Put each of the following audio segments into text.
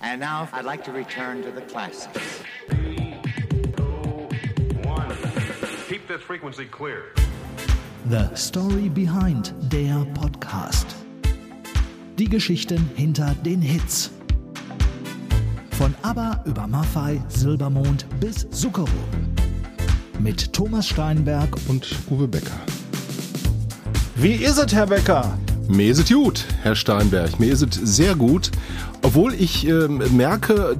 And now I'd like to return to the classics. Keep this frequency clear. The Story Behind der Podcast. Die Geschichten hinter den Hits. Von ABBA über Maffei, Silbermond bis Zuckerrohr. Mit Thomas Steinberg und Uwe Becker. Wie ist es, Herr Becker? Mir ist es gut, Herr Steinberg. Mir ist es sehr gut. Obwohl ich äh, merke,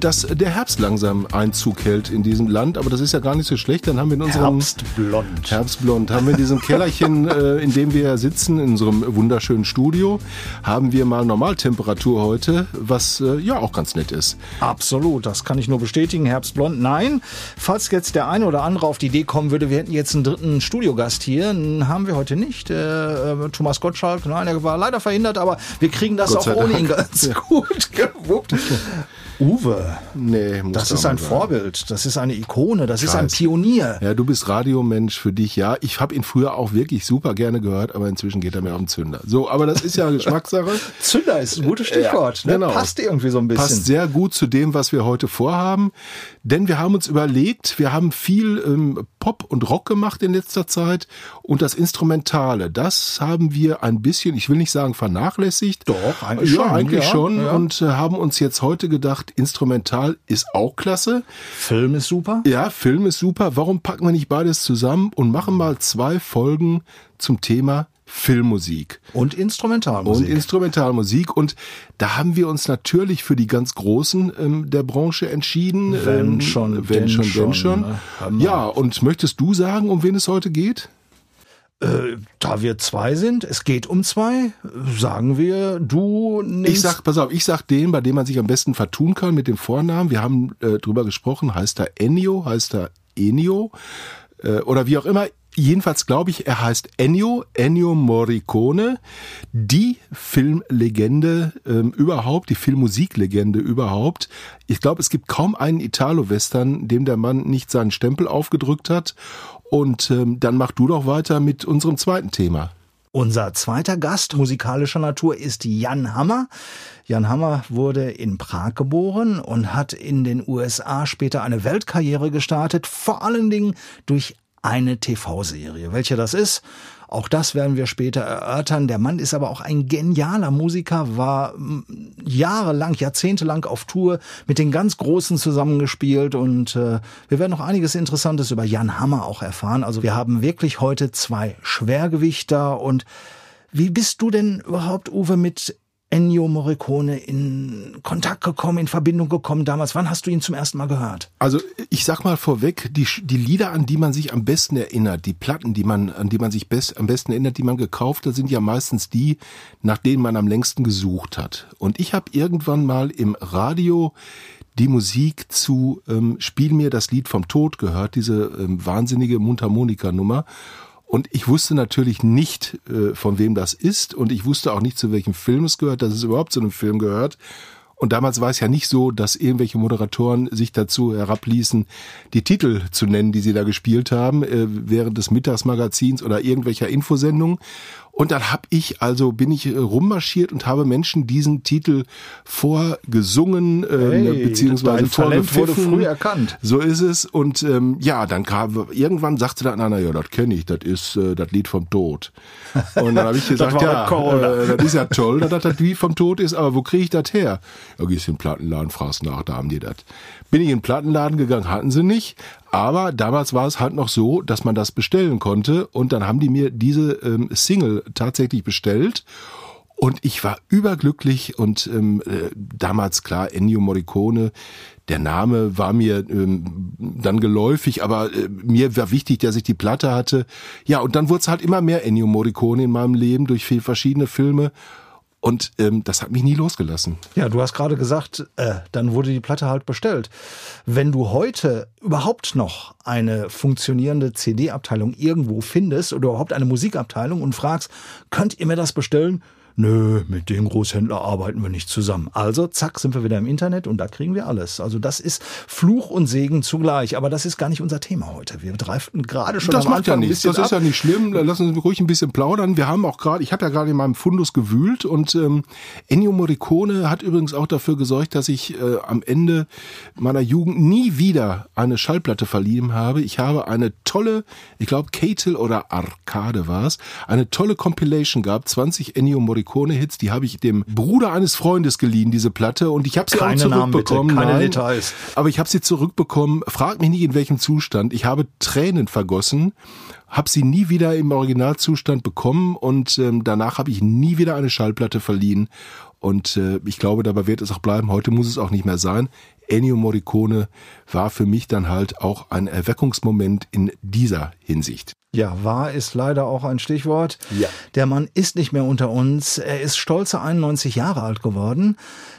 dass der Herbst langsam Einzug hält in diesem Land, aber das ist ja gar nicht so schlecht. Dann haben wir in unserem Herbstblond. Herbstblond haben wir in diesem Kellerchen, äh, in dem wir sitzen, in unserem wunderschönen Studio, haben wir mal Normaltemperatur heute, was äh, ja auch ganz nett ist. Absolut, das kann ich nur bestätigen. Herbstblond, nein. Falls jetzt der eine oder andere auf die Idee kommen würde, wir hätten jetzt einen dritten Studiogast hier, haben wir heute nicht. Äh, Thomas Gottschalk, nein, er war leider verhindert, aber wir kriegen das auch ohne Dank. ihn ganz ja. gut gut gewuppt. Uwe, nee, das ist ein sein. Vorbild, das ist eine Ikone, das ist ein Pionier. Ja, du bist Radiomensch für dich, ja. Ich habe ihn früher auch wirklich super gerne gehört, aber inzwischen geht er mir auf den Zünder. So, aber das ist ja Geschmackssache. Zünder ist ein gutes Stichwort. Ja, ne? genau. Passt irgendwie so ein bisschen. Passt sehr gut zu dem, was wir heute vorhaben. Denn wir haben uns überlegt, wir haben viel ähm, Pop und Rock gemacht in letzter Zeit und das Instrumentale, das haben wir ein bisschen, ich will nicht sagen vernachlässigt. Doch, eigentlich ja, schon. Eigentlich ja, schon ja. und äh, haben uns jetzt heute gedacht, Instrumental ist auch klasse. Film ist super. Ja, Film ist super. Warum packen wir nicht beides zusammen und machen mal zwei Folgen zum Thema Filmmusik. Und Instrumentalmusik. Und Instrumentalmusik. Und da haben wir uns natürlich für die ganz Großen ähm, der Branche entschieden. Wenn ähm, schon, wenn schon, schon, wenn schon. Ne? Ja, und möchtest du sagen, um wen es heute geht? Äh, da wir zwei sind, es geht um zwei, sagen wir, du nimmst... Ich sag, pass auf, ich sag den, bei dem man sich am besten vertun kann mit dem Vornamen. Wir haben äh, drüber gesprochen, heißt er Ennio, heißt er Enio äh, oder wie auch immer. Jedenfalls glaube ich, er heißt Ennio, Ennio Morricone, die Filmlegende ähm, überhaupt, die Filmmusiklegende überhaupt. Ich glaube, es gibt kaum einen Italo-Western, dem der Mann nicht seinen Stempel aufgedrückt hat. Und ähm, dann mach du doch weiter mit unserem zweiten Thema. Unser zweiter Gast musikalischer Natur ist Jan Hammer. Jan Hammer wurde in Prag geboren und hat in den USA später eine Weltkarriere gestartet, vor allen Dingen durch eine TV-Serie. Welche das ist, auch das werden wir später erörtern. Der Mann ist aber auch ein genialer Musiker, war jahrelang, jahrzehntelang auf Tour mit den ganz Großen zusammengespielt und äh, wir werden noch einiges Interessantes über Jan Hammer auch erfahren. Also wir haben wirklich heute zwei Schwergewichter und wie bist du denn überhaupt, Uwe, mit Ennio Morricone in Kontakt gekommen, in Verbindung gekommen damals? Wann hast du ihn zum ersten Mal gehört? Also ich sag mal vorweg, die, die Lieder, an die man sich am besten erinnert, die Platten, die man, an die man sich best, am besten erinnert, die man gekauft hat, sind ja meistens die, nach denen man am längsten gesucht hat. Und ich habe irgendwann mal im Radio die Musik zu ähm, Spiel mir das Lied vom Tod gehört, diese ähm, wahnsinnige Mundharmonika-Nummer. Und ich wusste natürlich nicht, äh, von wem das ist. Und ich wusste auch nicht, zu welchem Film es gehört, dass es überhaupt zu einem Film gehört. Und damals war es ja nicht so, dass irgendwelche Moderatoren sich dazu herabließen, die Titel zu nennen, die sie da gespielt haben, äh, während des Mittagsmagazins oder irgendwelcher Infosendungen. Und dann hab ich, also bin ich äh, rummarschiert und habe Menschen diesen Titel vorgesungen, hey, beziehungsweise Talent wurde früh erkannt. So ist es. Und ähm, ja, dann kam irgendwann sagte dann einer, ja, das kenne ich, das ist äh, das Lied vom Tod. Und dann habe ich gesagt, ja, äh, das ist ja toll, dass das Lied vom Tod ist, aber wo kriege ich das her? Ja, gehst in den Plattenladen, fragst nach, da haben die das. Bin ich in den Plattenladen gegangen, hatten sie nicht. Aber damals war es halt noch so, dass man das bestellen konnte. Und dann haben die mir diese ähm, Single tatsächlich bestellt. Und ich war überglücklich und ähm, äh, damals klar, Ennio Morricone, der Name war mir ähm, dann geläufig, aber äh, mir war wichtig, dass ich die Platte hatte. Ja, und dann wurde es halt immer mehr Ennio Morricone in meinem Leben durch viel verschiedene Filme. Und ähm, das hat mich nie losgelassen. Ja, du hast gerade gesagt, äh, dann wurde die Platte halt bestellt. Wenn du heute überhaupt noch eine funktionierende CD-Abteilung irgendwo findest oder überhaupt eine Musikabteilung und fragst, könnt ihr mir das bestellen? Nö, mit dem Großhändler arbeiten wir nicht zusammen. Also zack, sind wir wieder im Internet und da kriegen wir alles. Also das ist Fluch und Segen zugleich. Aber das ist gar nicht unser Thema heute. Wir dreiften gerade schon Das am macht ja Anfang ein nichts. bisschen Das ist ab. ja nicht schlimm. Lassen Sie ruhig ein bisschen plaudern. Wir haben auch gerade, ich habe ja gerade in meinem Fundus gewühlt und ähm, Ennio Morricone hat übrigens auch dafür gesorgt, dass ich äh, am Ende meiner Jugend nie wieder eine Schallplatte verliehen habe. Ich habe eine tolle, ich glaube Catel oder Arcade war es, eine tolle Compilation gehabt, 20 Ennio Morricone Hits, die habe ich dem Bruder eines Freundes geliehen, diese Platte und ich habe sie Keine auch Namen bitte, zurückbekommen. keine Nein, Details. aber ich habe sie zurückbekommen. Frag mich nicht in welchem Zustand. Ich habe Tränen vergossen, habe sie nie wieder im Originalzustand bekommen und ähm, danach habe ich nie wieder eine Schallplatte verliehen. Und äh, ich glaube, dabei wird es auch bleiben. Heute muss es auch nicht mehr sein. Ennio Morricone war für mich dann halt auch ein Erweckungsmoment in dieser Hinsicht. Ja, wahr ist leider auch ein Stichwort. Ja. Der Mann ist nicht mehr unter uns. Er ist stolze 91 Jahre alt geworden,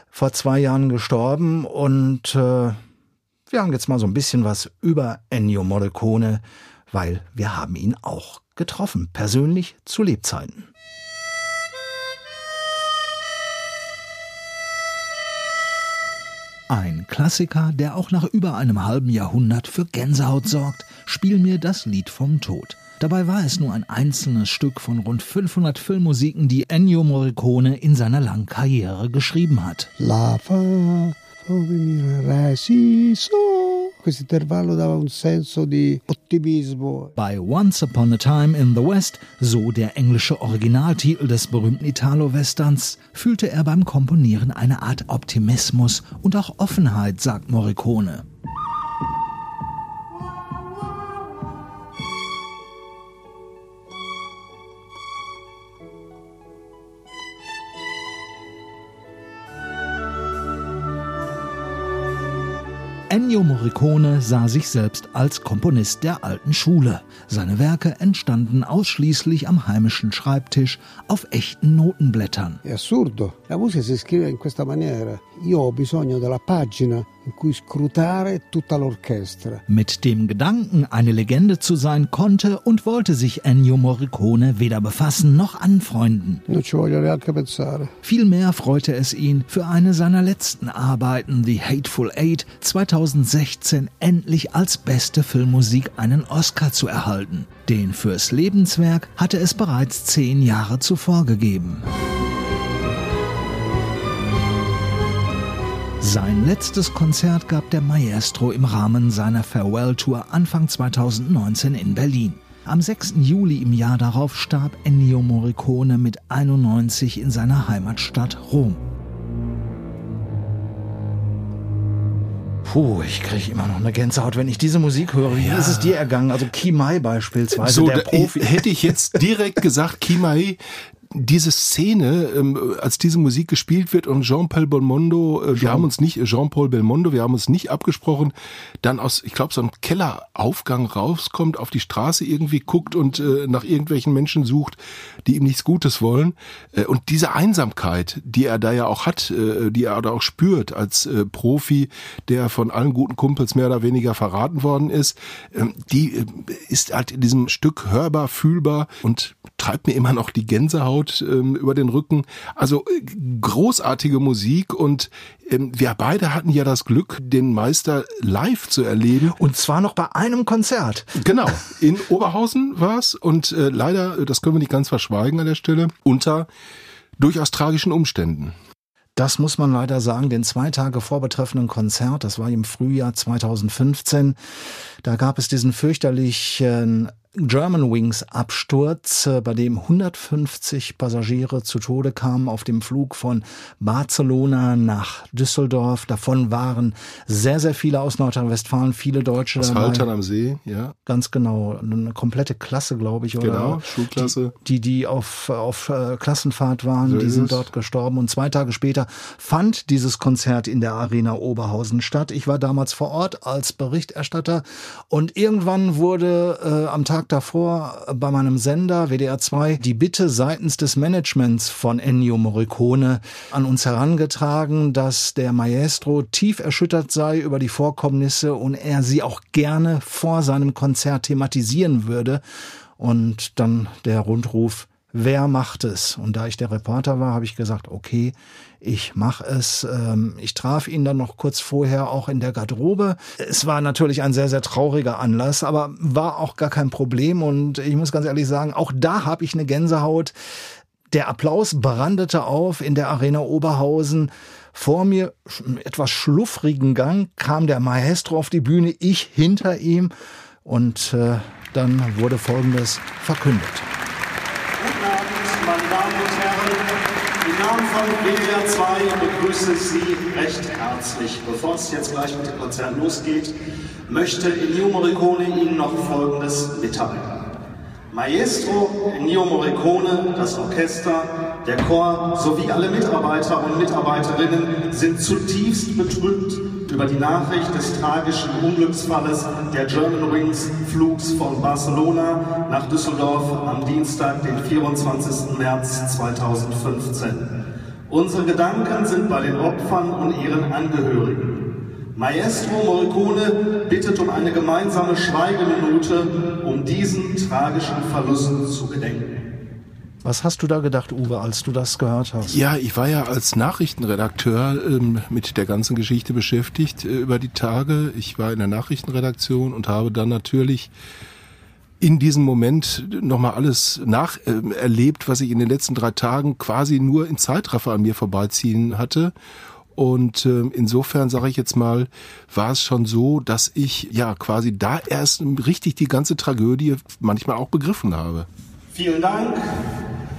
vor zwei Jahren gestorben und äh, wir haben jetzt mal so ein bisschen was über Ennio Morricone, weil wir haben ihn auch getroffen, persönlich zu Lebzeiten. Ein Klassiker, der auch nach über einem halben Jahrhundert für Gänsehaut sorgt, Spiel mir das Lied vom Tod. Dabei war es nur ein einzelnes Stück von rund 500 Filmmusiken, die Ennio Morricone in seiner langen Karriere geschrieben hat. La fa, come mi resi so. Questo intervallo dava un senso di ottimismo. Bei Once Upon a Time in the West, so der englische Originaltitel des berühmten Italo-Westerns, fühlte er beim Komponieren eine Art Optimismus und auch Offenheit, sagt Morricone. Ennio Morricone sah sich selbst als Komponist der alten Schule. Seine Werke entstanden ausschließlich am heimischen Schreibtisch auf echten Notenblättern. È assurdo. La musica si scrive in questa maniera. Io ho bisogno della pagina Mit dem Gedanken, eine Legende zu sein, konnte und wollte sich Ennio Morricone weder befassen noch anfreunden. Vielmehr freute es ihn, für eine seiner letzten Arbeiten, The Hateful Eight, 2016 endlich als beste Filmmusik einen Oscar zu erhalten. Den fürs Lebenswerk hatte es bereits zehn Jahre zuvor gegeben. Sein letztes Konzert gab der Maestro im Rahmen seiner Farewell-Tour Anfang 2019 in Berlin. Am 6. Juli im Jahr darauf starb Ennio Morricone mit 91 in seiner Heimatstadt Rom. Puh, ich kriege immer noch eine Gänsehaut, wenn ich diese Musik höre. Wie ist es dir ergangen? Also Kimai beispielsweise, so, der Profi. hätte ich jetzt direkt gesagt, Kimai, diese Szene, ähm, als diese Musik gespielt wird und Jean-Paul Belmondo, äh, wir haben uns nicht, Jean-Paul Belmondo, wir haben uns nicht abgesprochen, dann aus, ich glaube, so einem Kelleraufgang rauskommt, auf die Straße irgendwie guckt und äh, nach irgendwelchen Menschen sucht, die ihm nichts Gutes wollen. Äh, und diese Einsamkeit, die er da ja auch hat, äh, die er da auch spürt als äh, Profi, der von allen guten Kumpels mehr oder weniger verraten worden ist, ähm, die äh, ist halt in diesem Stück hörbar, fühlbar und treibt mir immer noch die Gänsehaut ähm, über den Rücken. Also äh, großartige Musik und ähm, wir beide hatten ja das Glück, den Meister live zu erleben. Und zwar noch bei einem Konzert. Genau, in Oberhausen war's und äh, leider, das können wir nicht ganz verschweigen an der Stelle, unter durchaus tragischen Umständen. Das muss man leider sagen, den zwei Tage vor betreffenden Konzert, das war im Frühjahr 2015, da gab es diesen fürchterlichen German Wings Absturz, äh, bei dem 150 Passagiere zu Tode kamen auf dem Flug von Barcelona nach Düsseldorf. Davon waren sehr, sehr viele aus Nordrhein-Westfalen, viele Deutsche Aus dabei. Haltern am See, ja. Ganz genau, eine komplette Klasse, glaube ich, oder? Genau, Schulklasse. Die, die, die auf, auf äh, Klassenfahrt waren, So die sind es. dort gestorben. Und zwei Tage später fand dieses Konzert in der Arena Oberhausen statt. Ich war damals vor Ort als Berichterstatter und irgendwann wurde äh, am Tag davor bei meinem Sender WDR 2 die Bitte seitens des Managements von Ennio Morricone an uns herangetragen, dass der Maestro tief erschüttert sei über die Vorkommnisse und er sie auch gerne vor seinem Konzert thematisieren würde. Und dann der Rundruf, wer macht es? Und da ich der Reporter war, habe ich gesagt, okay, ich mache es. Ähm, ich traf ihn dann noch kurz vorher auch in der Garderobe. Es war natürlich ein sehr, sehr trauriger Anlass, aber war auch gar kein Problem. Und ich muss ganz ehrlich sagen, auch da habe ich eine Gänsehaut. Der Applaus brandete auf in der Arena Oberhausen. Vor mir, etwas schluffrigen Gang, kam der Maestro auf die Bühne, ich hinter ihm. Und äh, dann wurde Folgendes verkündet. Guten Abend, meine Damen und Herren. Von WDR 2 begrüße Sie recht herzlich. Bevor es jetzt gleich mit dem Konzert losgeht, möchte Ennio Morricone Ihnen noch Folgendes mitteilen. Maestro Ennio Morricone, das Orchester, der Chor sowie alle Mitarbeiter und Mitarbeiterinnen sind zutiefst betrübt über die Nachricht des tragischen Unglücksfalles der German Wings Flugs von Barcelona nach Düsseldorf am Dienstag, den 24. März 2015. Unsere Gedanken sind bei den Opfern und ihren Angehörigen. Maestro Morricone bittet um eine gemeinsame Schweigeminute, um diesen tragischen Verlust zu gedenken. Was hast du da gedacht, Uwe, als du das gehört hast? Ja, ich war ja als Nachrichtenredakteur ähm, mit der ganzen Geschichte beschäftigt äh, über die Tage. Ich war in der Nachrichtenredaktion und habe dann natürlich in diesem Moment nochmal alles nacherlebt, was ich in den letzten drei Tagen quasi nur in Zeitraffer an mir vorbeiziehen hatte. Und äh, insofern sage ich jetzt mal, war es schon so, dass ich ja quasi da erst richtig die ganze Tragödie manchmal auch begriffen habe. Vielen Dank.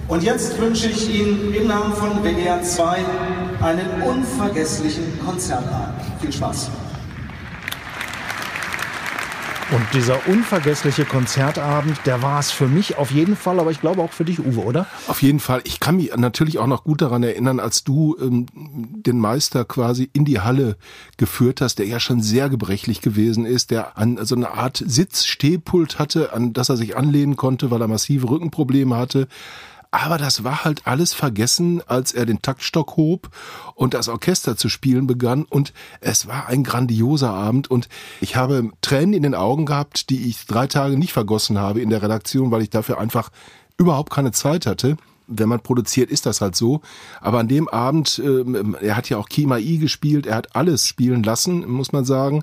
Und jetzt wünsche ich Ihnen im Namen von WDR 2 einen unvergesslichen Konzertabend. Viel Spaß. Und dieser unvergessliche Konzertabend, der war es für mich auf jeden Fall, aber ich glaube auch für dich, Uwe, oder? Auf jeden Fall. Ich kann mich natürlich auch noch gut daran erinnern, als du ähm, den Meister quasi in die Halle geführt hast, der ja schon sehr gebrechlich gewesen ist, der an so eine Art Sitzstehpult hatte, an das er sich anlehnen konnte, weil er massive Rückenprobleme hatte. Aber das war halt alles vergessen, als er den Taktstock hob und das Orchester zu spielen begann. Und es war ein grandioser Abend. Und ich habe Tränen in den Augen gehabt, die ich drei Tage nicht vergossen habe in der Redaktion, weil ich dafür einfach überhaupt keine Zeit hatte wenn man produziert, ist das halt so. Aber an dem Abend, äh, er hat ja auch Kima I gespielt, er hat alles spielen lassen, muss man sagen.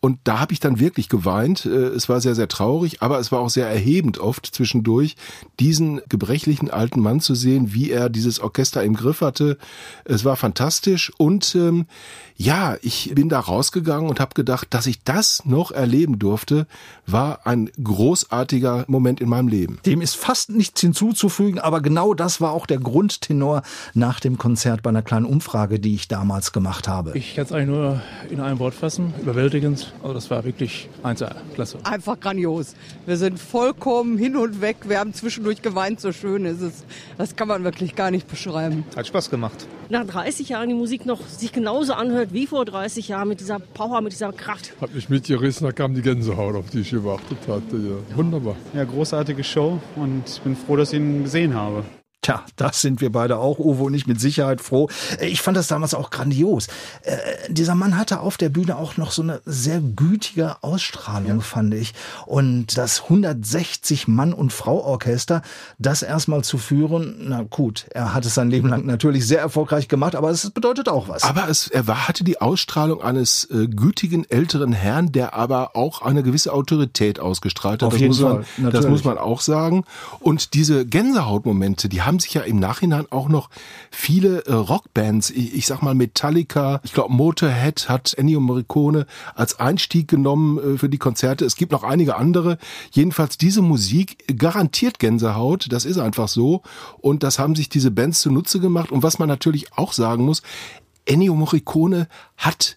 Und da habe ich dann wirklich geweint. Äh, es war sehr, sehr traurig, aber es war auch sehr erhebend oft zwischendurch, diesen gebrechlichen alten Mann zu sehen, wie er dieses Orchester im Griff hatte. Es war fantastisch und ähm, ja, ich bin da rausgegangen und habe gedacht, dass ich das noch erleben durfte, war ein großartiger Moment in meinem Leben. Dem ist fast nichts hinzuzufügen, aber genau das war auch der Grundtenor nach dem Konzert bei einer kleinen Umfrage, die ich damals gemacht habe. Ich kann es eigentlich nur in einem Wort fassen, überwältigend. Also das war wirklich 1A, klasse. Einfach grandios. Wir sind vollkommen hin und weg. Wir haben zwischendurch geweint, so schön ist es. Das kann man wirklich gar nicht beschreiben. Hat Spaß gemacht. Nach 30 Jahren die Musik noch sich genauso anhört wie vor 30 Jahren mit dieser Power, mit dieser Kraft. Hat mich mitgerissen, da kam die Gänsehaut, auf die ich gewartet hatte. Ja, wunderbar. Ja, großartige Show und ich bin froh, dass ich ihn gesehen habe. Tja, das sind wir beide auch, Uwe und ich mit Sicherheit froh. Ich fand das damals auch grandios. Äh, dieser Mann hatte auf der Bühne auch noch so eine sehr gütige Ausstrahlung, ja. fand ich. Und das 160 Mann- und Frau-Orchester, das erstmal zu führen, na gut, er hat es sein Leben lang natürlich sehr erfolgreich gemacht, aber es bedeutet auch was. Aber es, er war, hatte die Ausstrahlung eines äh, gütigen älteren Herrn, der aber auch eine gewisse Autorität ausgestrahlt hat. Auf das jeden muss Fall, man, das muss man auch sagen. Und diese Gänsehautmomente, die haben sich ja im Nachhinein auch noch viele äh, Rockbands, ich, ich sag mal Metallica, ich glaube Motorhead hat Ennio Morricone als Einstieg genommen äh, für die Konzerte. Es gibt noch einige andere. Jedenfalls diese Musik garantiert Gänsehaut, das ist einfach so. Und das haben sich diese Bands zunutze gemacht. Und was man natürlich auch sagen muss, Ennio Morricone hat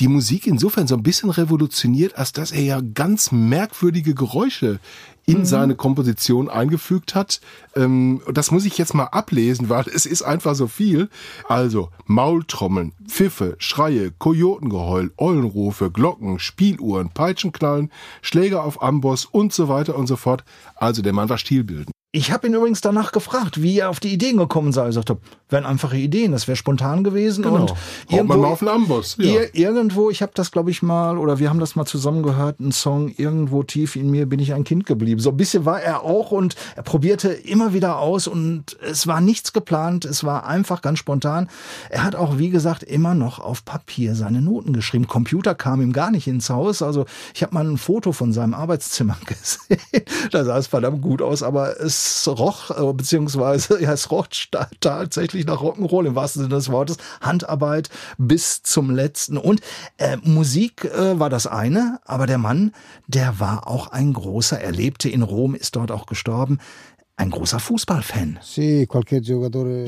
die Musik insofern so ein bisschen revolutioniert, als dass er ja ganz merkwürdige Geräusche in mhm. seine Komposition eingefügt hat. Ähm, das muss ich jetzt mal ablesen, weil es ist einfach so viel. Also Maultrommeln, Pfiffe, Schreie, Kojotengeheul, Eulenrufe, Glocken, Spieluhren, Peitschenknallen, Schläger auf Amboss und so weiter und so fort. Also der Mann war stilbildend. Ich habe ihn übrigens danach gefragt, wie er auf die Ideen gekommen sei. Er sagte, wären einfache Ideen, das wäre spontan gewesen Genau. und Haut man irgendwo, mal auf den Amboss, ja. ir- irgendwo, ich habe das glaube ich mal oder wir haben das mal zusammen gehört, ein Song irgendwo tief in mir bin ich ein Kind geblieben. So ein bisschen war er auch und er probierte immer wieder aus und es war nichts geplant, es war einfach ganz spontan. Er hat auch wie gesagt immer noch auf Papier seine Noten geschrieben. Computer kam ihm gar nicht ins Haus, also ich habe mal ein Foto von seinem Arbeitszimmer gesehen. da sah es verdammt gut aus, aber es roch äh, beziehungsweise ja, es roch sta- tatsächlich nach Rock'n'Roll im wahrsten Sinne des Wortes. Handarbeit bis zum letzten. Und äh, Musik äh, war das eine, aber der Mann, der war auch ein großer, er lebte in Rom, ist dort auch gestorben, ein großer Fußballfan.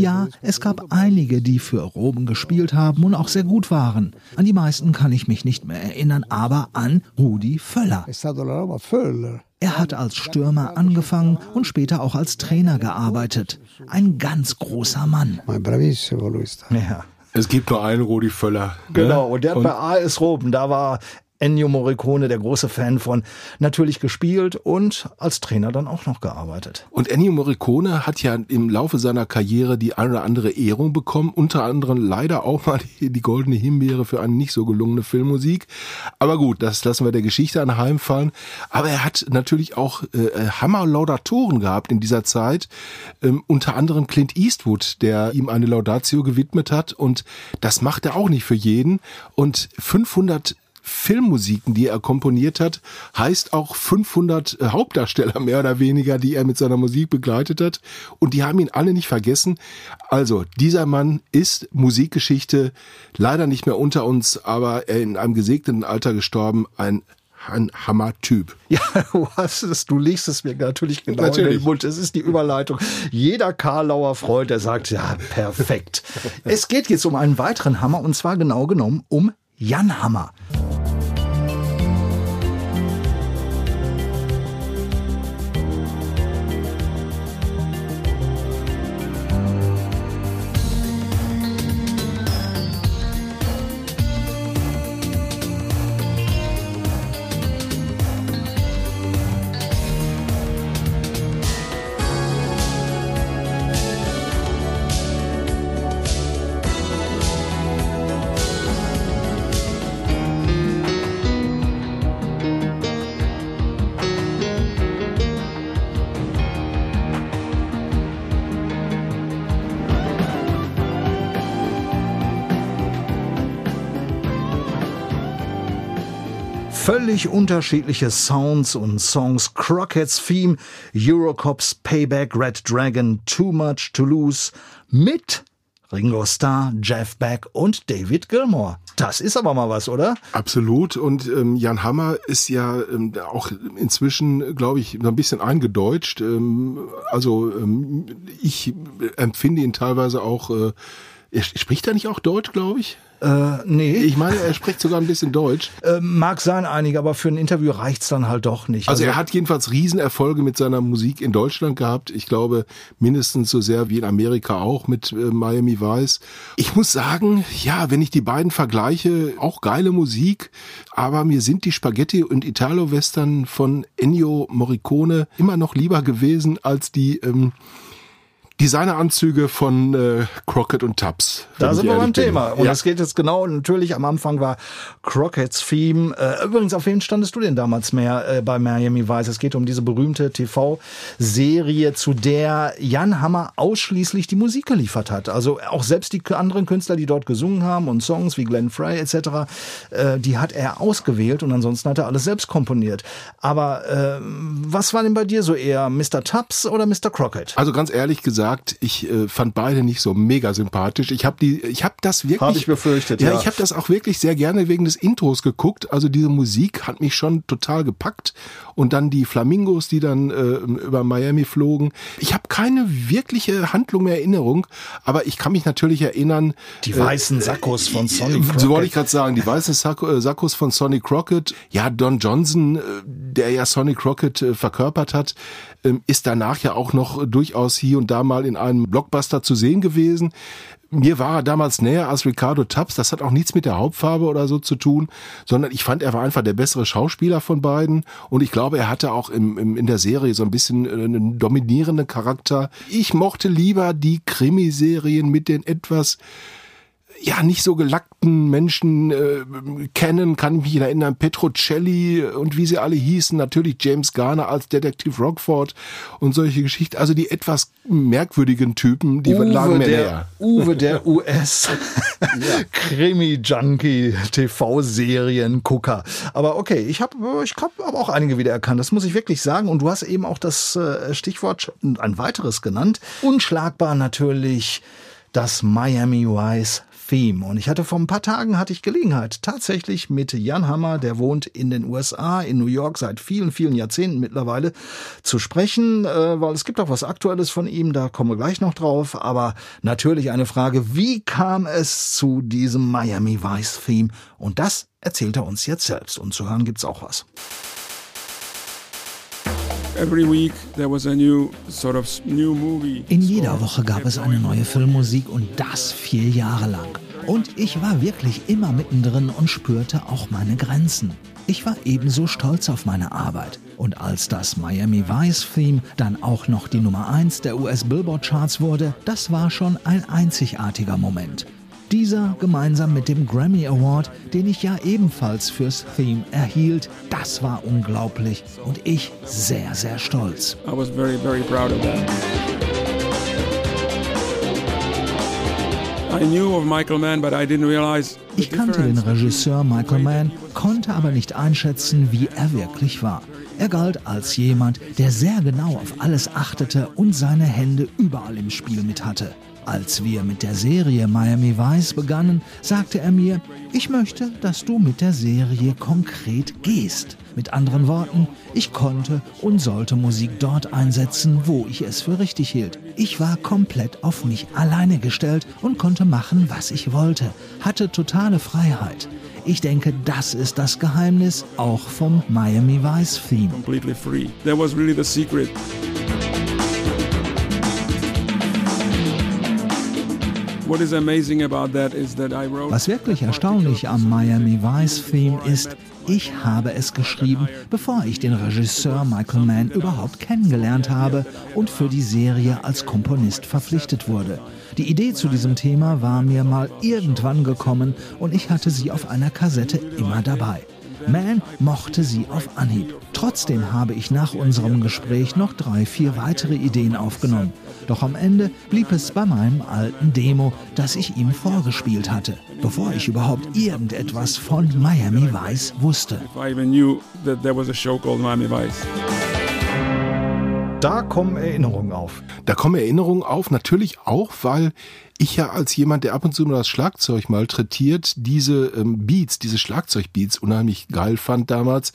Ja, es gab einige, die für Rom gespielt haben und auch sehr gut waren. An die meisten kann ich mich nicht mehr erinnern, aber an Rudi Völler. Er hat als Stürmer angefangen und später auch als Trainer gearbeitet. Ein ganz großer Mann. Ja. Es gibt nur einen Rudi Völler. Genau, ne? und der hat bei AS Rom, da war Ennio Morricone der große Fan von, natürlich gespielt und als Trainer dann auch noch gearbeitet. Und Ennio Morricone hat ja im Laufe seiner Karriere die eine oder andere Ehrung bekommen, unter anderem leider auch mal die, die goldene Himbeere für eine nicht so gelungene Filmmusik. Aber gut, das lassen wir der Geschichte anheimfallen. Aber er hat natürlich auch äh, Hammer-Laudatoren gehabt in dieser Zeit, ähm, unter anderem Clint Eastwood, der ihm eine Laudatio gewidmet hat. Und das macht er auch nicht für jeden. Und 500 Filmmusiken, die er komponiert hat, heißt auch 500 Hauptdarsteller mehr oder weniger, die er mit seiner Musik begleitet hat. Und die haben ihn alle nicht vergessen. Also, dieser Mann ist Musikgeschichte leider nicht mehr unter uns, aber er in einem gesegneten Alter gestorben. Ein, ein Hammer-Typ. Ja, du hast es, du legst es mir natürlich genau in Natürlich. den Mund. Es ist die Überleitung. Jeder Karlauer Freund, der sagt, ja, perfekt. es geht jetzt um einen weiteren Hammer und zwar genau genommen um Jan Hammer. Völlig unterschiedliche Sounds und Songs. Crockett's Theme, Eurocops Payback, Red Dragon, Too Much to Lose mit Ringo Starr, Jeff Beck und David Gilmour. Das ist aber mal was, oder? Absolut. Und ähm, Jan Hammer ist ja ähm, auch inzwischen, glaube ich, so ein bisschen eingedeutscht. Ähm, also ähm, ich empfinde ihn teilweise auch. Äh, er spricht er nicht auch Deutsch, glaube ich? Äh, nee. Ich meine, er spricht sogar ein bisschen Deutsch. Äh, mag sein, einige, aber für ein Interview reicht's dann halt doch nicht. Also er hat jedenfalls Riesenerfolge mit seiner Musik in Deutschland gehabt. Ich glaube mindestens so sehr wie in Amerika auch mit äh, Miami Vice. Ich muss sagen, ja, wenn ich die beiden vergleiche, auch geile Musik, aber mir sind die Spaghetti und Italo-Western von Ennio Morricone immer noch lieber gewesen als die ähm, Designeranzüge von äh, Crockett und Tubbs. Da sind wir beim bin. Thema. Und ja. es geht jetzt genau, natürlich am Anfang war Crockett's Theme. Äh, übrigens, auf wen standest du denn damals mehr äh, bei Miami Vice? Es geht um diese berühmte TV-Serie, zu der Jan Hammer ausschließlich die Musik geliefert hat. Also auch selbst die anderen Künstler, die dort gesungen haben und Songs wie Glenn Frey etc., äh, die hat er ausgewählt und ansonsten hat er alles selbst komponiert. Aber äh, was war denn bei dir so eher, Mr. Tubbs oder Mr. Crockett? Also ganz ehrlich gesagt, ich äh, fand beide nicht so mega sympathisch. Ich habe die, ich habe das wirklich. Hab ich befürchtet, ja. ja. ich habe das auch wirklich sehr gerne wegen des Intros geguckt. Also diese Musik hat mich schon total gepackt und dann die Flamingos, die dann äh, über Miami flogen. Ich habe keine wirkliche Handlung mehr Erinnerung, aber ich kann mich natürlich erinnern. Die weißen Sackos von Sonny äh, Crockett. So wollte ich gerade sagen, die weißen Sack äh, Sackos von Sonny Crockett. Ja, Don Johnson, äh, der ja Sonny Crockett äh, verkörpert hat, ähm, ist danach ja auch noch durchaus hier und da mal in einem Blockbuster zu sehen gewesen. mir war er damals näher als Ricardo Tubbs. Das hat auch nichts mit der Hauptfarbe oder so zu tun, sondern ich fand, er war einfach der bessere Schauspieler von beiden. Und ich glaube, er hatte auch im, im, in der Serie so ein bisschen äh, einen dominierenden Charakter. Ich mochte lieber die Krimiserien mit den etwas ja nicht so gelackten Menschen äh, kennen, kann ich mich erinnern, Petrocelli und wie sie alle hießen, natürlich James Garner als Detektiv Rockford und solche Geschichten, also die etwas merkwürdigen Typen, die Uwe lagen mir der, näher. Uwe der US Krimi-Junkie, TV-Serien-Gucker. Aber okay, ich habe ich hab auch einige wieder erkannt, das muss ich wirklich sagen. Und du hast eben auch das äh, Stichwort ein weiteres genannt. Unschlagbar natürlich das Miami Vice Theme. Und ich hatte vor ein paar Tagen hatte ich Gelegenheit, tatsächlich mit Jan Hammer, der wohnt in den USA, in New York seit vielen, vielen Jahrzehnten mittlerweile, zu sprechen, äh, weil es gibt auch was Aktuelles von ihm, da kommen wir gleich noch drauf. Aber natürlich eine Frage, wie kam es zu diesem Miami Vice Theme? Und das erzählt er uns jetzt selbst. Und zu hören gibt's auch was. In jeder Woche gab es eine neue Filmmusik und das vier Jahre lang. Und ich war wirklich immer mittendrin und spürte auch meine Grenzen. Ich war ebenso stolz auf meine Arbeit. Und als das Miami Vice Theme dann auch noch die Nummer 1 der US Billboard Charts wurde, das war schon ein einzigartiger Moment. Dieser gemeinsam mit dem Grammy Award, den ich ja ebenfalls fürs Theme erhielt, das war unglaublich und ich sehr, sehr stolz. I was very, very proud of that. I knew of Michael Mann, but I didn't realize the Ich kannte den. Regisseur Michael Mann, konnte aber nicht einschätzen, wie er wirklich war. Er galt als jemand, der sehr genau auf alles achtete und seine Hände überall im Spiel mit hatte. Als wir mit der Serie Miami Vice begannen, sagte er mir, ich möchte, dass du mit der Serie konkret gehst. Mit anderen Worten, ich konnte und sollte Musik dort einsetzen, wo ich es für richtig hielt. Ich war komplett auf mich alleine gestellt und konnte machen, was ich wollte, hatte totale Freiheit. Ich denke, das ist das Geheimnis auch vom Miami Vice Theme. Was wirklich erstaunlich am Miami Vice Theme ist, ich habe es geschrieben, bevor ich den Regisseur Michael Mann überhaupt kennengelernt habe und für die Serie als Komponist verpflichtet wurde. Die Idee zu diesem Thema war mir mal irgendwann gekommen und ich hatte sie auf einer Kassette immer dabei. Mann mochte sie auf Anhieb. Trotzdem habe ich nach unserem Gespräch noch drei, vier weitere Ideen aufgenommen. Doch am Ende blieb es bei meinem alten Demo, das ich ihm vorgespielt hatte, bevor ich überhaupt irgendetwas von Miami Vice wusste. Da kommen Erinnerungen auf. Da kommen Erinnerungen auf, natürlich auch, weil ich ja als jemand, der ab und zu nur das Schlagzeug malträtiert, diese ähm, Beats, diese Schlagzeugbeats unheimlich geil fand damals.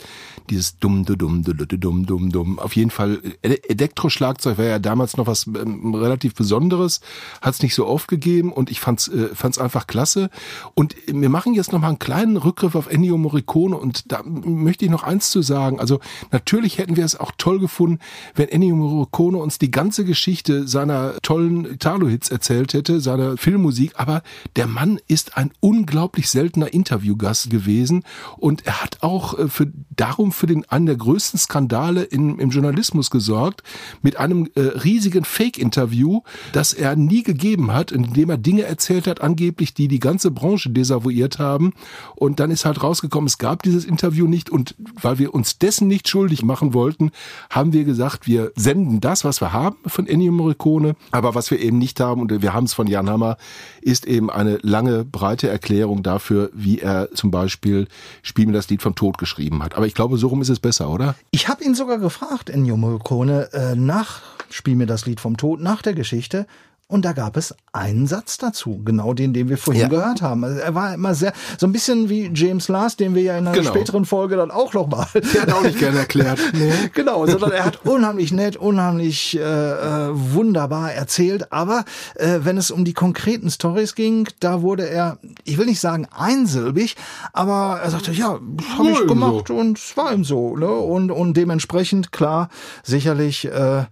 Dieses dumm, du dumm, du du dumm, dumm, dumm. Auf jeden Fall, Ele- Elektroschlagzeug war ja damals noch was ähm, relativ Besonderes, hat es nicht so oft gegeben und ich fand's, äh, fand's einfach klasse. Und wir machen jetzt noch mal einen kleinen Rückgriff auf Ennio Morricone und da möchte ich noch eins zu sagen. Also natürlich hätten wir es auch toll gefunden, wenn Ennio Morricone uns die ganze Geschichte seiner tollen Italo-Hits erzählt hätte, Filmmusik, aber der Mann ist ein unglaublich seltener Interviewgast gewesen und er hat auch äh, für, darum für den, einen der größten Skandale in, im Journalismus gesorgt, mit einem äh, riesigen Fake-Interview, das er nie gegeben hat, in dem er Dinge erzählt hat, angeblich, die die ganze Branche desavouiert haben. Und dann ist halt rausgekommen, es gab dieses Interview nicht und weil wir uns dessen nicht schuldig machen wollten, haben wir gesagt, wir senden das, was wir haben von Ennio Morricone, aber was wir eben nicht haben und wir haben es von Jan Hammer, ist eben eine lange, breite Erklärung dafür, wie er zum Beispiel Spiel mir das Lied vom Tod geschrieben hat. Aber ich glaube, so rum ist es besser, oder? Ich habe ihn sogar gefragt, Ennio Morricone, äh, nach Spiel mir das Lied vom Tod, nach der Geschichte. Und da gab es einen Satz dazu, genau den, den wir vorhin Ja. gehört haben. Also er war immer sehr, so ein bisschen wie James Last, den wir ja in einer Genau. späteren Folge dann auch noch mal. Der hat auch nicht gerne erklärt. Nee. genau, sondern er hat unheimlich nett, unheimlich äh, äh, wunderbar erzählt. Aber äh, wenn es um die konkreten Stories ging, da wurde er, ich will nicht sagen einsilbig, aber er sagte, ja, habe ich gemacht so. und es war ihm so. Ne? Und, und dementsprechend, klar, sicherlich... Äh,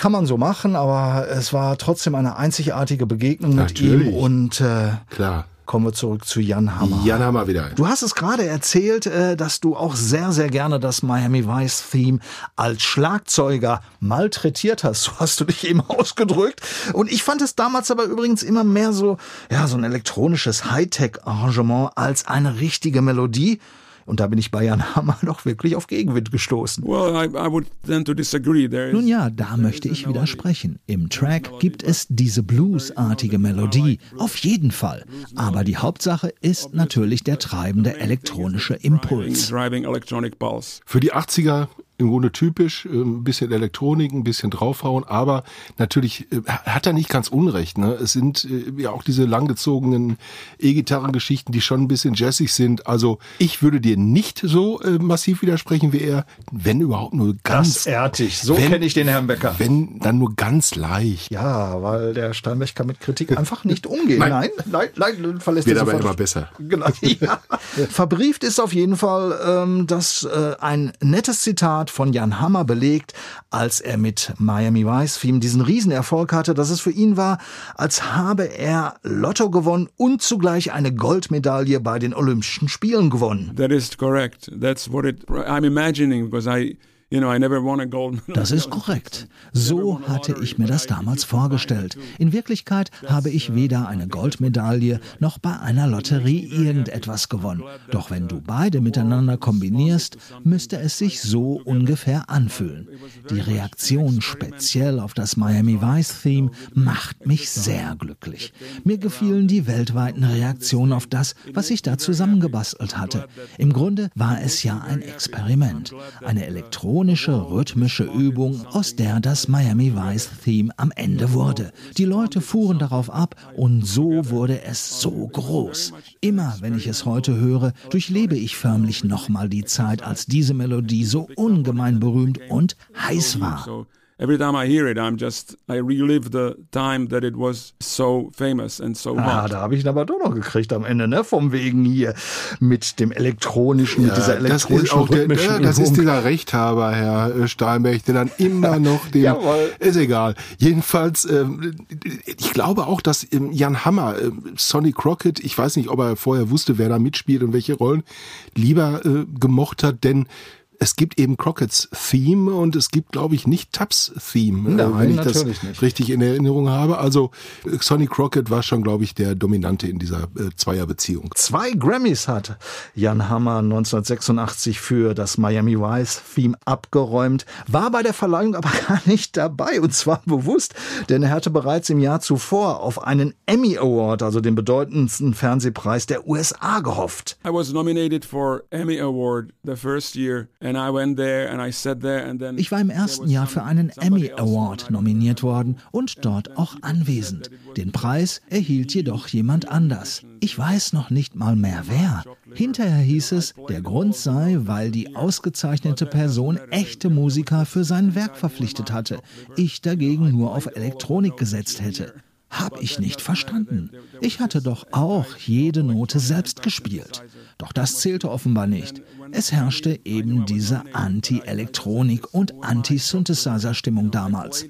kann man so machen, aber es war trotzdem eine einzigartige Begegnung mit Natürlich. ihm und äh, Klar. kommen wir zurück zu Jan Hammer. Jan Hammer wieder. Du hast es gerade erzählt, äh, dass du auch sehr, sehr gerne das Miami Vice Theme als Schlagzeuger malträtiert hast. So hast du dich eben ausgedrückt. Und ich fand es damals aber übrigens immer mehr so, ja, so ein elektronisches Hightech-Arrangement als eine richtige Melodie. Und da bin ich bei Jan Hammer doch wirklich auf Gegenwind gestoßen. Well, I, I would tend to disagree. There is, Nun ja, da möchte ich widersprechen. Im Track gibt es diese bluesartige Melodie, auf jeden Fall. Aber die Hauptsache ist natürlich der treibende elektronische Impuls. Für die 80er im Grunde typisch, äh, ein bisschen Elektronik, ein bisschen draufhauen, aber natürlich äh, hat er nicht ganz unrecht. Ne? Es sind äh, ja auch diese langgezogenen E-Gitarrengeschichten, die schon ein bisschen jazzig sind. Also ich würde dir nicht so äh, massiv widersprechen wie er, wenn überhaupt nur ganz Ganz erdig. So kenne ich den Herrn Becker. Wenn dann nur ganz leicht. Ja, weil der Steinbeck kann mit Kritik einfach nicht umgehen. Nein. nein, nein, nein verlässt Wird er aber immer besser. Genau. Ja. Verbrieft ist auf jeden Fall, ähm, dass äh, ein nettes Zitat von Jan Hammer belegt, als er mit Miami Vice Theme diesen Riesenerfolg hatte, dass es für ihn war, als habe er Lotto gewonnen und zugleich eine Goldmedaille bei den Olympischen Spielen gewonnen. That is correct. That's what it. I'm imagining because I, Das ist korrekt. So hatte ich mir das damals vorgestellt. In Wirklichkeit habe ich weder eine Goldmedaille noch bei einer Lotterie irgendetwas gewonnen. Doch wenn du beide miteinander kombinierst, müsste es sich so ungefähr anfühlen. Die Reaktion speziell auf das Miami Vice Theme macht mich sehr glücklich. Mir gefielen die weltweiten Reaktionen auf das, was ich da zusammengebastelt hatte. Im Grunde war es ja ein Experiment, eine elektronische, rhythmische Übung, aus der das Miami Vice Theme am Ende wurde. Die Leute fuhren darauf ab und so wurde es so groß. Immer wenn ich es heute höre, durchlebe ich förmlich nochmal die Zeit, als diese Melodie so ungemein berühmt und heiß war. Every time I hear it, I'm just I relive the time that it was so famous and so Ah, hot. da habe ich ihn aber doch noch gekriegt am Ende, ne? Vom Wegen hier mit dem elektronischen, mit dieser das ist elektronischen auch der, ja, das ist dieser Rechthaber, Herr äh, Steinberg, der dann immer noch den, Jawohl. ist egal. Jedenfalls, ähm, ich glaube auch, dass ähm, Jan Hammer, äh, Sonny Crockett, ich weiß nicht, ob er vorher wusste, wer da mitspielt und welche Rollen, lieber äh, gemocht hat, denn es gibt eben Crockett's Theme und es gibt, glaube ich, nicht Tubbs Theme, Nein, äh, wenn ich das natürlich nicht. richtig in Erinnerung habe. Also Sonny Crockett war schon, glaube ich, der Dominante in dieser äh, Zweierbeziehung. Zwei Grammys hat Jan Hammer 1986 für das Miami Vice Theme abgeräumt, war bei der Verleihung aber gar nicht dabei und zwar bewusst, denn er hatte bereits im Jahr zuvor auf einen Emmy Award, also den bedeutendsten Fernsehpreis der USA gehofft. I was nominated for Emmy Award the first year, and Ich war im ersten Jahr für einen Emmy Award nominiert worden und dort auch anwesend. Den Preis erhielt jedoch jemand anders. Ich weiß noch nicht mal mehr wer. Hinterher hieß es, der Grund sei, weil die ausgezeichnete Person echte Musiker für sein Werk verpflichtet hatte. Ich dagegen nur auf Elektronik gesetzt hätte. Hab ich nicht verstanden. Ich hatte doch auch jede Note selbst gespielt. Doch das zählte offenbar nicht. Es herrschte eben diese Anti-Elektronik- und Anti-Synthesizer-Stimmung damals.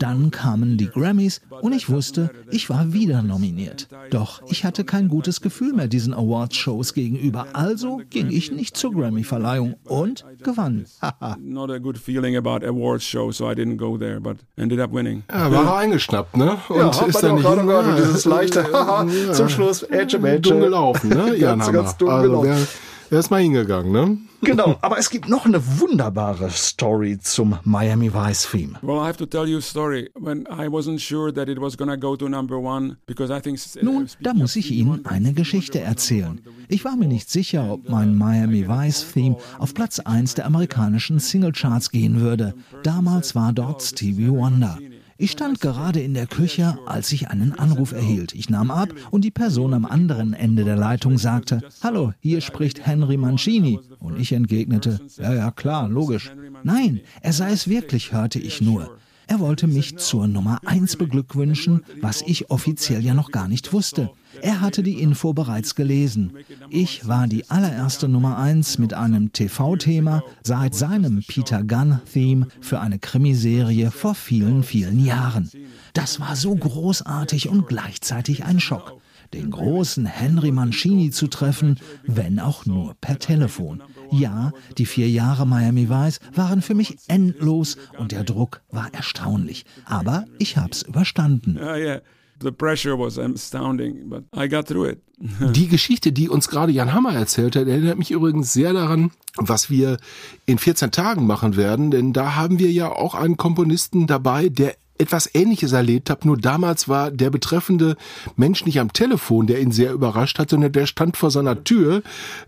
Dann kamen die Grammys und ich wusste, ich war wieder nominiert. Doch ich hatte kein gutes Gefühl mehr diesen Awards-Shows gegenüber, also ging ich nicht zur Grammy-Verleihung und gewann. Haha. Not a good feeling about awards show, so I didn't go there, but ended up winning. Ja, war er eingeschnappt, ne? Und Ja, ist dann nicht gerade gehört, ja, dieses leichte ja, zum Schluss, Ätsche, Mätsche. dumm gelaufen, ne? Ganz, Hammer. ganz dumm also gelaufen. Wer ist mal hingegangen, ne? Genau, aber es gibt noch eine wunderbare Story zum Miami Vice Theme. Well, I have to tell you a story. When I wasn't sure that it was gonna go to number one, because I think. Nun, da muss ich Ihnen eine Geschichte erzählen. Ich war mir nicht sicher, ob mein Miami Vice Theme auf Platz 1 der amerikanischen Singlecharts gehen würde. Damals war dort Stevie Wonder. Ich stand gerade in der Küche, als ich einen Anruf erhielt. Ich nahm ab und die Person am anderen Ende der Leitung sagte, Hallo, hier spricht Henry Mancini. Und ich entgegnete, ja, ja, klar, logisch. Nein, er sei es wirklich, hörte ich nur. Er wollte mich zur Nummer 1 beglückwünschen, was ich offiziell ja noch gar nicht wusste. Er hatte die Info bereits gelesen. Ich war die allererste Nummer 1 mit einem TV-Thema seit seinem Peter Gunn-Theme für eine Krimiserie vor vielen, vielen Jahren. Das war so großartig und gleichzeitig ein Schock den großen Henry Mancini zu treffen, wenn auch nur per Telefon. Ja, die vier Jahre Miami Vice waren für mich endlos und der Druck war erstaunlich. Aber ich hab's überstanden. Uh, yeah. The pressure was astounding, but I got through it. Die Geschichte, die uns gerade Jan Hammer erzählt hat, erinnert mich übrigens sehr daran, was wir in 14 Tagen machen werden, denn da haben wir ja auch einen Komponisten dabei, der etwas Ähnliches erlebt habe. Nur damals war der betreffende Mensch nicht am Telefon, der ihn sehr überrascht hat, sondern der stand vor seiner Tür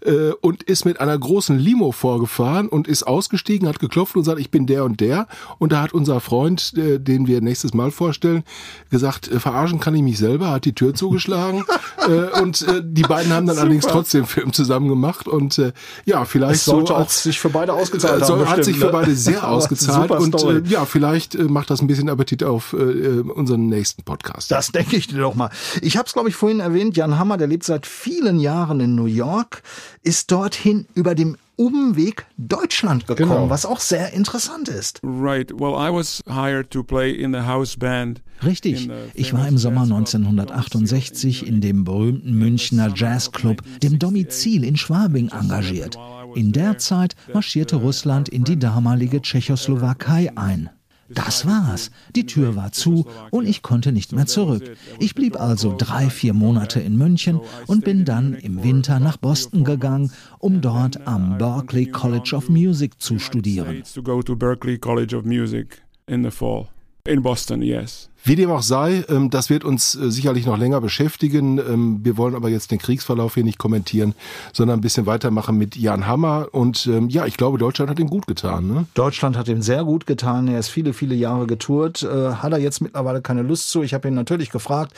äh, und ist mit einer großen Limo vorgefahren und ist ausgestiegen, hat geklopft und gesagt, ich bin der und der. Und da hat unser Freund, äh, den wir nächstes Mal vorstellen, gesagt, äh, verarschen kann ich mich selber, hat die Tür zugeschlagen. äh, und äh, die beiden haben dann Super. allerdings trotzdem Film zusammen gemacht. Und äh, ja, vielleicht es sollte so auch sich für beide ausgezahlt äh, haben. Hat sich für ne? beide sehr ausgezahlt. Und äh, ja, vielleicht äh, macht das ein bisschen Appetit auf äh, unseren nächsten Podcast. Das denke ich dir doch mal. Ich habe es, glaube ich, vorhin erwähnt. Jan Hammer, der lebt seit vielen Jahren in New York, ist dorthin über dem Umweg Deutschland gekommen, genau. was auch sehr interessant ist. Right. Well, I was hired to play in the house band. Richtig. Ich war im Sommer 1968 in dem berühmten Münchner Jazzclub, dem Domizil in Schwabing, engagiert. In der Zeit marschierte Russland in die damalige Tschechoslowakei ein. Das war's. Die Tür war zu und ich konnte nicht mehr zurück. Ich blieb also drei, vier Monate in München und bin dann im Winter nach Boston gegangen, um dort am Berklee College of Music zu studieren. In Boston, yes. Wie dem auch sei, ähm, das wird uns äh, sicherlich noch länger beschäftigen. Ähm, wir wollen aber jetzt den Kriegsverlauf hier nicht kommentieren, sondern ein bisschen weitermachen mit Jan Hammer. Und ähm, ja, ich glaube, Deutschland hat ihm gut getan. Ne? Deutschland hat ihm sehr gut getan. Er ist viele, viele Jahre getourt. Äh, hat er jetzt mittlerweile keine Lust zu. Ich habe ihn natürlich gefragt,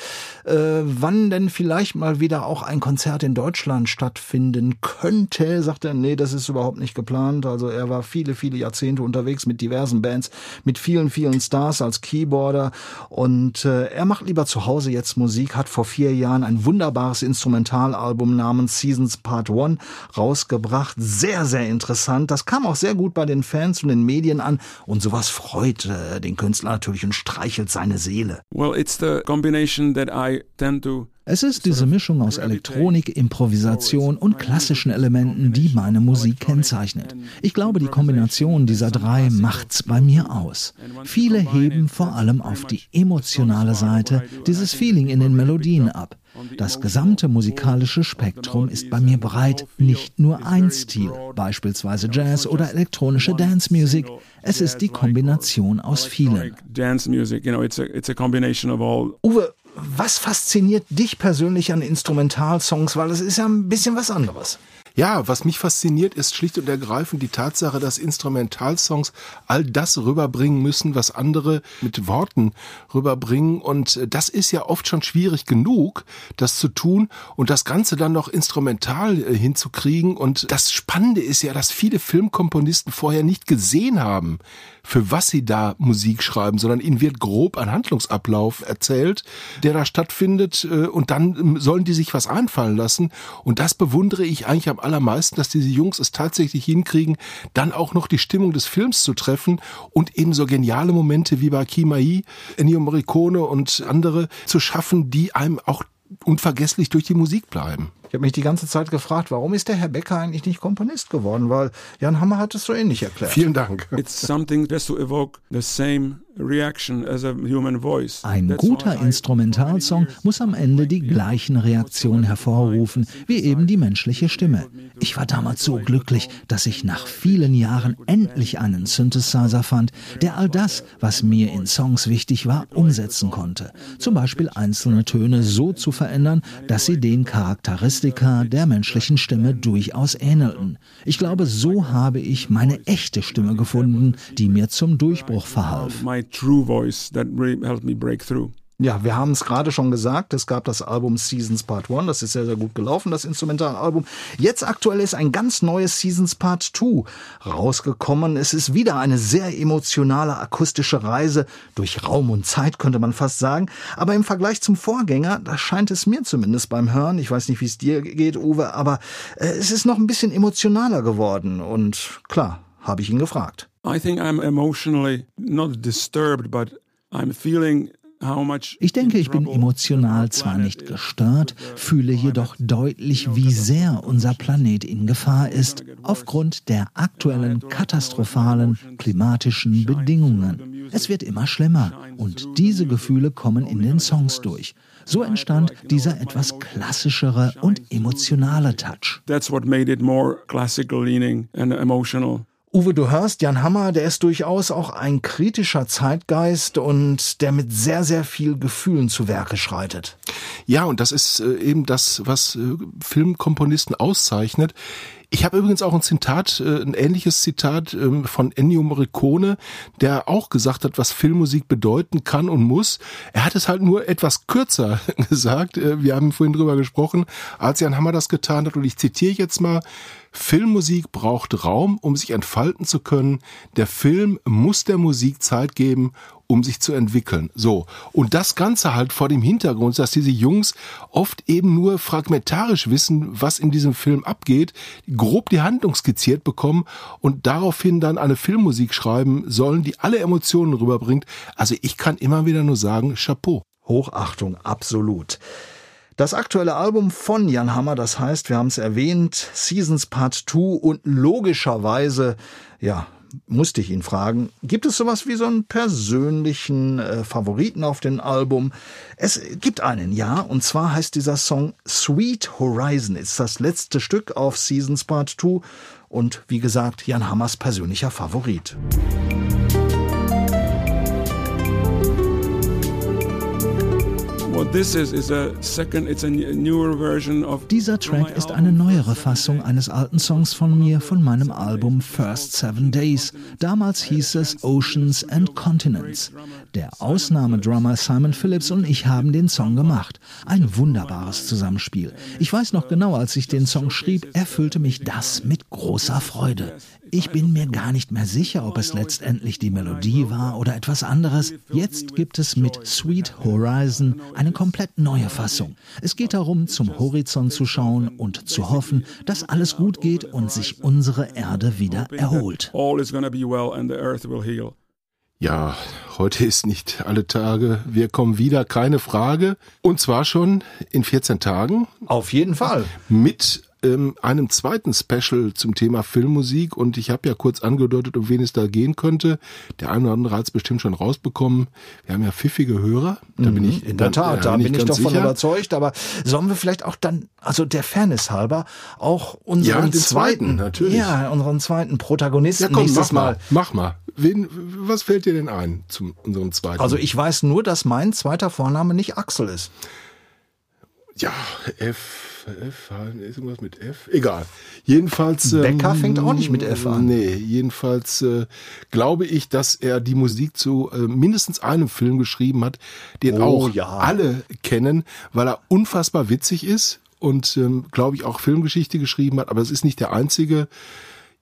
äh, wann denn vielleicht mal wieder auch ein Konzert in Deutschland stattfinden könnte. Sagt er, nee, das ist überhaupt nicht geplant. Also er war viele, viele Jahrzehnte unterwegs mit diversen Bands, mit vielen, vielen Stars als Keyboarder und äh, er macht lieber zu Hause jetzt Musik, hat vor vier Jahren ein wunderbares Instrumentalalbum namens Seasons Part One rausgebracht. Sehr, sehr interessant. Das kam auch sehr gut bei den Fans und den Medien an. Und sowas freut äh, den Künstler natürlich und streichelt seine Seele. Well, it's the combination that I tend to es ist diese Mischung aus Elektronik, Improvisation und klassischen Elementen, die meine Musik kennzeichnet. Ich glaube, die Kombination dieser drei macht's bei mir aus. Viele heben vor allem auf die emotionale Seite dieses Feeling in den Melodien ab. Das gesamte musikalische Spektrum ist bei mir breit, nicht nur ein Stil, beispielsweise Jazz oder elektronische Dance Music. Es ist die Kombination aus vielen. Uwe, was fasziniert dich persönlich an Instrumentalsongs? Weil es ist ja ein bisschen was anderes. Ja, was mich fasziniert, ist schlicht und ergreifend die Tatsache, dass Instrumentalsongs all das rüberbringen müssen, was andere mit Worten rüberbringen. Und das ist ja oft schon schwierig genug, das zu tun und das Ganze dann noch instrumental äh, hinzukriegen. Und das Spannende ist ja, dass viele Filmkomponisten vorher nicht gesehen haben, für was sie da Musik schreiben, sondern ihnen wird grob ein Handlungsablauf erzählt, der da stattfindet äh, und dann ähm, sollen die sich was einfallen lassen und das bewundere ich eigentlich am allermeisten, dass diese Jungs es tatsächlich hinkriegen, dann auch noch die Stimmung des Films zu treffen und eben so geniale Momente wie bei Kimai, Ennio Morricone und andere zu schaffen, die einem auch unvergesslich durch die Musik bleiben. Ich habe mich die ganze Zeit gefragt, warum ist der Herr Becker eigentlich nicht Komponist geworden? Weil Jan Hammer hat es so ähnlich erklärt. Vielen Dank. It's something just to evoke the same ein guter Instrumentalsong muss am Ende die gleichen Reaktionen hervorrufen wie eben die menschliche Stimme. Ich war damals so glücklich, dass ich nach vielen Jahren endlich einen Synthesizer fand, der all das, was mir in Songs wichtig war, umsetzen konnte. Zum Beispiel einzelne Töne so zu verändern, dass sie den Charakteristika der menschlichen Stimme durchaus ähnelten. Ich glaube, so habe ich meine echte Stimme gefunden, die mir zum Durchbruch verhalf true voice that really helped me break through. Ja, wir haben es gerade schon gesagt, es gab das Album Seasons Part 1, das ist sehr, sehr gut gelaufen, das Instrumentalalbum. Jetzt aktuell ist ein ganz neues Seasons Part 2 rausgekommen. Es ist wieder eine sehr emotionale akustische Reise durch Raum und Zeit, könnte man fast sagen. Aber im Vergleich zum Vorgänger, da scheint es mir zumindest beim Hören, ich weiß nicht, wie es dir geht, Uwe, aber äh, es ist noch ein bisschen emotionaler geworden. Und klar, habe ich ihn gefragt. I think I'm emotionally not disturbed, but I'm feeling ich denke, ich bin emotional zwar nicht gestört, fühle jedoch deutlich, wie sehr unser Planet in Gefahr ist, aufgrund der aktuellen katastrophalen klimatischen Bedingungen. Es wird immer schlimmer und diese Gefühle kommen in den Songs durch. So entstand dieser etwas klassischere und emotionale Touch. That's what made it more classical leaning and emotional. Uwe, du hörst, Jan Hammer, der ist durchaus auch ein kritischer Zeitgeist und der mit sehr, sehr viel Gefühlen zu Werke schreitet. Ja, und das ist äh, eben das, was äh, Filmkomponisten auszeichnet. Ich habe übrigens auch ein Zitat, äh, ein ähnliches Zitat ähm, von Ennio Morricone, der auch gesagt hat, was Filmmusik bedeuten kann und muss. Er hat es halt nur etwas kürzer gesagt. Wir haben vorhin drüber gesprochen, als Jan Hammer das getan hat. Und ich zitiere jetzt mal, Filmmusik braucht Raum, um sich entfalten zu können. Der Film muss der Musik Zeit geben, um sich zu entwickeln. So. Und das Ganze halt vor dem Hintergrund, dass diese Jungs oft eben nur fragmentarisch wissen, was in diesem Film abgeht, grob die Handlung skizziert bekommen und daraufhin dann eine Filmmusik schreiben sollen, die alle Emotionen rüberbringt. Also ich kann immer wieder nur sagen, Chapeau. Hochachtung, absolut. Das aktuelle Album von Jan Hammer, das heißt, wir haben es erwähnt, Seasons Part 2 und logischerweise, ja, musste ich ihn fragen, gibt es sowas wie so einen persönlichen äh, Favoriten auf dem Album? Es gibt einen, ja, und zwar heißt dieser Song Sweet Horizon, ist das letzte Stück auf Seasons Part 2 und wie gesagt, Jan Hammers persönlicher Favorit. Dieser Track ist eine neuere Fassung eines alten Songs von mir von meinem Album First Seven Days. Damals hieß es Oceans and Continents. Der Ausnahmedrummer Simon Phillips und ich haben den Song gemacht. Ein wunderbares Zusammenspiel. Ich weiß noch genau, als ich den Song schrieb, erfüllte mich das mit großer Freude. Ich bin mir gar nicht mehr sicher, ob es letztendlich die Melodie war oder etwas anderes. Jetzt gibt es mit Sweet Horizon eine komplett neue Fassung. Es geht darum, zum Horizont zu schauen und zu hoffen, dass alles gut geht und sich unsere Erde wieder erholt. Ja, heute ist nicht alle Tage. Wir kommen wieder, keine Frage. Und zwar schon in 14 Tagen. Auf jeden Fall. Mit ähm, einem zweiten Special zum Thema Filmmusik und ich habe ja kurz angedeutet, um wen es da gehen könnte. Der eine oder andere hat es bestimmt schon rausbekommen. Wir haben ja pfiffige Hörer. Da bin mhm, ich in der Tat, da bin ich, bin ich davon sicher. überzeugt. Aber sollen wir vielleicht auch dann, also der Fairness halber, auch unseren ja, zweiten, zweiten, natürlich. ja, unseren zweiten Protagonisten ja, komm, nächstes mach mal. mal. Mach mal. Wen, was fällt dir denn ein zu unserem zweiten? Also ich weiß nur, dass mein zweiter Vorname nicht Axel ist. Ja, F. F, ist irgendwas mit F? Egal. Jedenfalls. Ähm, Becker fängt auch nicht mit F an. Nee, jedenfalls äh, glaube ich, dass er die Musik zu äh, mindestens einem Film geschrieben hat, den oh, auch ja. alle kennen, weil er unfassbar witzig ist und ähm, glaube ich auch Filmgeschichte geschrieben hat, aber es ist nicht der einzige.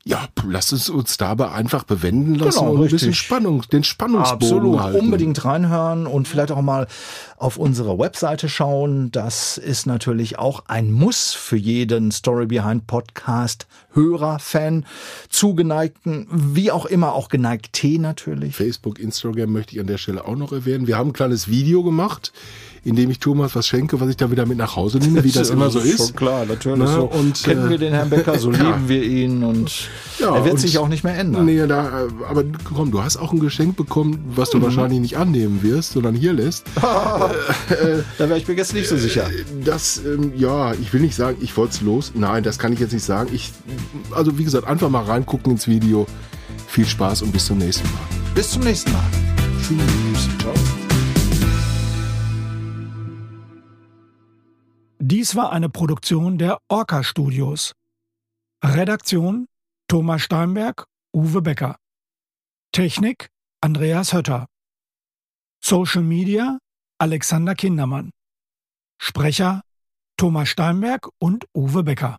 Ja, lass es uns dabei einfach bewenden lassen genau, und ein bisschen Spannung, den Spannungsbogen Absolut, halten. unbedingt reinhören und vielleicht auch mal auf unsere Webseite schauen. Das ist natürlich auch ein Muss für jeden Story Behind Podcast Hörer, Fan, zugeneigten, wie auch immer, auch geneigte natürlich. Facebook, Instagram möchte ich an der Stelle auch noch erwähnen. Wir haben ein kleines Video gemacht indem ich Thomas was schenke, was ich dann wieder mit nach Hause nehme, wie das, das immer so ist. Schon klar, natürlich. Na, so und, kennen wir den Herrn Becker, so ja. lieben wir ihn und ja, er wird und, sich auch nicht mehr ändern. Nee, da, aber komm, du hast auch ein Geschenk bekommen, was du mhm. wahrscheinlich nicht annehmen wirst, sondern hier lässt. äh, da wäre ich mir jetzt nicht so sicher. Das, ähm, ja, ich will nicht sagen, ich wollte es los. Nein, das kann ich jetzt nicht sagen. Ich, also wie gesagt, einfach mal reingucken ins Video. Viel Spaß und bis zum nächsten Mal. Bis zum nächsten Mal. Tschüss. Ciao. Dies war eine Produktion der Orca Studios. Redaktion Thomas Steinberg, Uwe Becker. Technik Andreas Hötter. Social Media Alexander Kindermann. Sprecher Thomas Steinberg und Uwe Becker.